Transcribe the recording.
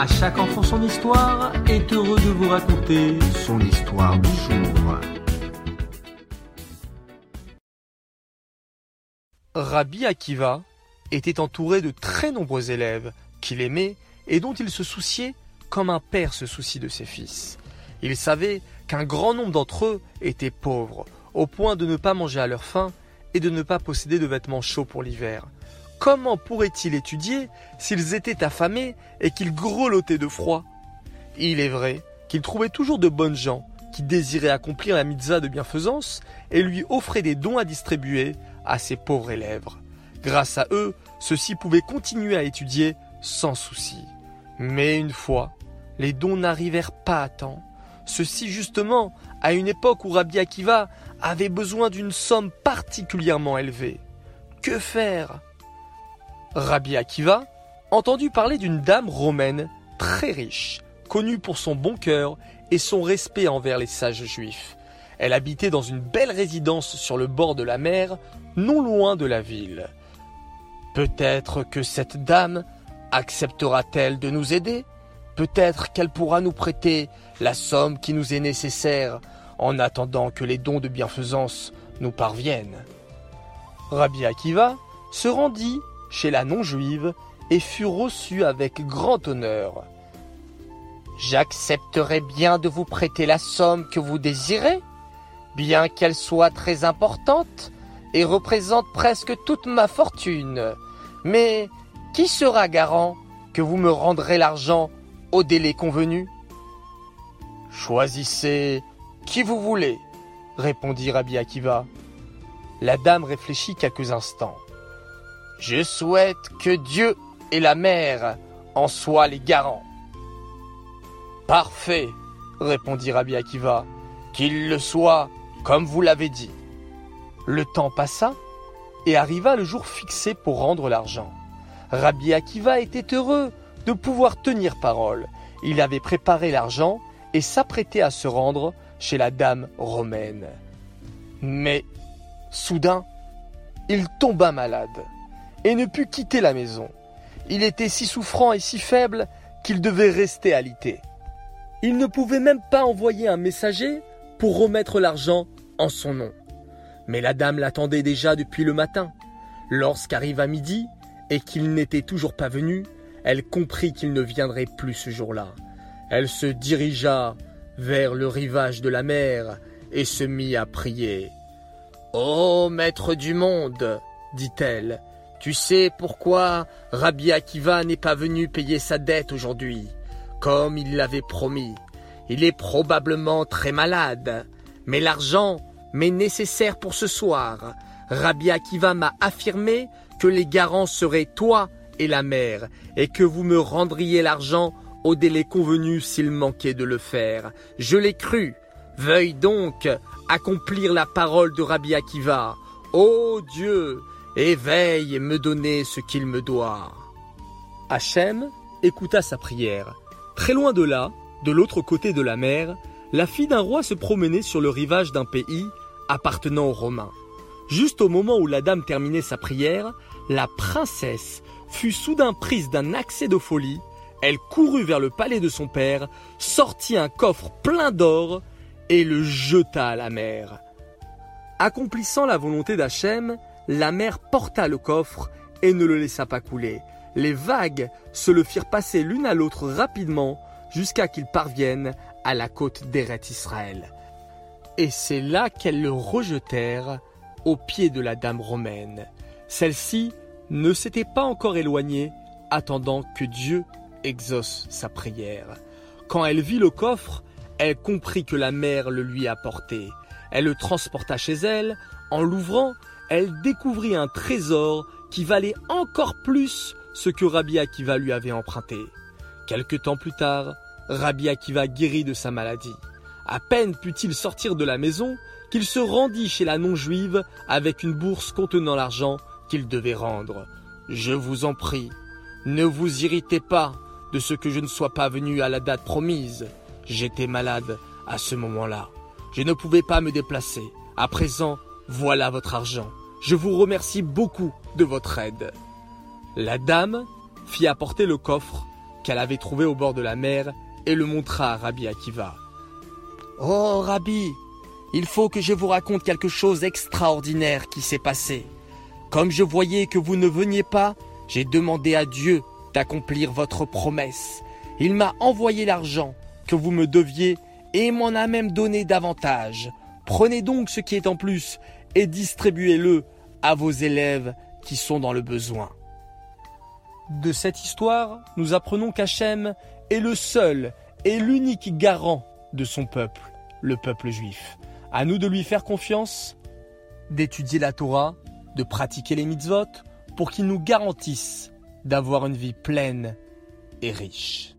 À chaque enfant son histoire est heureux de vous raconter son histoire du jour. Rabbi Akiva était entouré de très nombreux élèves qu'il aimait et dont il se souciait comme un père se soucie de ses fils. Il savait qu'un grand nombre d'entre eux étaient pauvres, au point de ne pas manger à leur faim et de ne pas posséder de vêtements chauds pour l'hiver. Comment pourrait-il étudier s'ils étaient affamés et qu'ils grelottaient de froid? Il est vrai qu'il trouvait toujours de bonnes gens qui désiraient accomplir la mitzvah de bienfaisance et lui offraient des dons à distribuer à ses pauvres élèves. Grâce à eux, ceux-ci pouvaient continuer à étudier sans souci. Mais une fois, les dons n'arrivèrent pas à temps. Ceci justement à une époque où Rabbi Akiva avait besoin d'une somme particulièrement élevée. Que faire? Rabbi Akiva entendit parler d'une dame romaine très riche, connue pour son bon cœur et son respect envers les sages juifs. Elle habitait dans une belle résidence sur le bord de la mer, non loin de la ville. Peut-être que cette dame acceptera-t-elle de nous aider? Peut-être qu'elle pourra nous prêter la somme qui nous est nécessaire en attendant que les dons de bienfaisance nous parviennent. Rabbi Akiva se rendit chez la non-juive et fut reçu avec grand honneur. J'accepterai bien de vous prêter la somme que vous désirez, bien qu'elle soit très importante et représente presque toute ma fortune. Mais qui sera garant que vous me rendrez l'argent au délai convenu? Choisissez qui vous voulez, répondit Rabbi Akiva. La dame réfléchit quelques instants. Je souhaite que Dieu et la mère en soient les garants. Parfait, répondit Rabbi Akiva, qu'il le soit comme vous l'avez dit. Le temps passa et arriva le jour fixé pour rendre l'argent. Rabbi Akiva était heureux de pouvoir tenir parole. Il avait préparé l'argent et s'apprêtait à se rendre chez la dame romaine. Mais, soudain, il tomba malade et ne put quitter la maison. Il était si souffrant et si faible qu'il devait rester alité. Il ne pouvait même pas envoyer un messager pour remettre l'argent en son nom. Mais la dame l'attendait déjà depuis le matin. Lorsqu'arriva midi et qu'il n'était toujours pas venu, elle comprit qu'il ne viendrait plus ce jour-là. Elle se dirigea vers le rivage de la mer et se mit à prier. Ô maître du monde, dit-elle, tu sais pourquoi Rabbi Akiva n'est pas venu payer sa dette aujourd'hui, comme il l'avait promis. Il est probablement très malade, mais l'argent m'est nécessaire pour ce soir. Rabbi Akiva m'a affirmé que les garants seraient toi et la mère, et que vous me rendriez l'argent au délai convenu s'il manquait de le faire. Je l'ai cru. Veuille donc accomplir la parole de Rabbi Akiva. Ô Dieu, éveille et me donner ce qu'il me doit. Hachem écouta sa prière. Très loin de là, de l'autre côté de la mer, la fille d'un roi se promenait sur le rivage d'un pays appartenant aux Romains. Juste au moment où la dame terminait sa prière, la princesse fut soudain prise d'un accès de folie elle courut vers le palais de son père, sortit un coffre plein d'or et le jeta à la mer. Accomplissant la volonté d'Hachem, la mer porta le coffre et ne le laissa pas couler. Les vagues se le firent passer l'une à l'autre rapidement jusqu'à qu'il parvienne à la côte d'Eret Israël. Et c'est là qu'elles le rejetèrent aux pieds de la dame romaine. Celle-ci ne s'était pas encore éloignée, attendant que Dieu exauce sa prière. Quand elle vit le coffre, elle comprit que la mère le lui apportait. Elle le transporta chez elle. En l'ouvrant, elle découvrit un trésor qui valait encore plus ce que Rabbi Akiva lui avait emprunté. Quelque temps plus tard, Rabbi Akiva guérit de sa maladie. À peine put-il sortir de la maison qu'il se rendit chez la non-juive avec une bourse contenant l'argent qu'il devait rendre. Je vous en prie, ne vous irritez pas, de ce que je ne sois pas venu à la date promise. J'étais malade à ce moment-là. Je ne pouvais pas me déplacer. À présent, voilà votre argent. Je vous remercie beaucoup de votre aide. La dame fit apporter le coffre qu'elle avait trouvé au bord de la mer et le montra à Rabbi Akiva. Oh Rabbi, il faut que je vous raconte quelque chose d'extraordinaire qui s'est passé. Comme je voyais que vous ne veniez pas, j'ai demandé à Dieu d'accomplir votre promesse. Il m'a envoyé l'argent que vous me deviez et m'en a même donné davantage. Prenez donc ce qui est en plus et distribuez-le à vos élèves qui sont dans le besoin. De cette histoire, nous apprenons qu'Hachem est le seul et l'unique garant de son peuple, le peuple juif. À nous de lui faire confiance, d'étudier la Torah, de pratiquer les mitzvot, pour qu'il nous garantisse d'avoir une vie pleine et riche.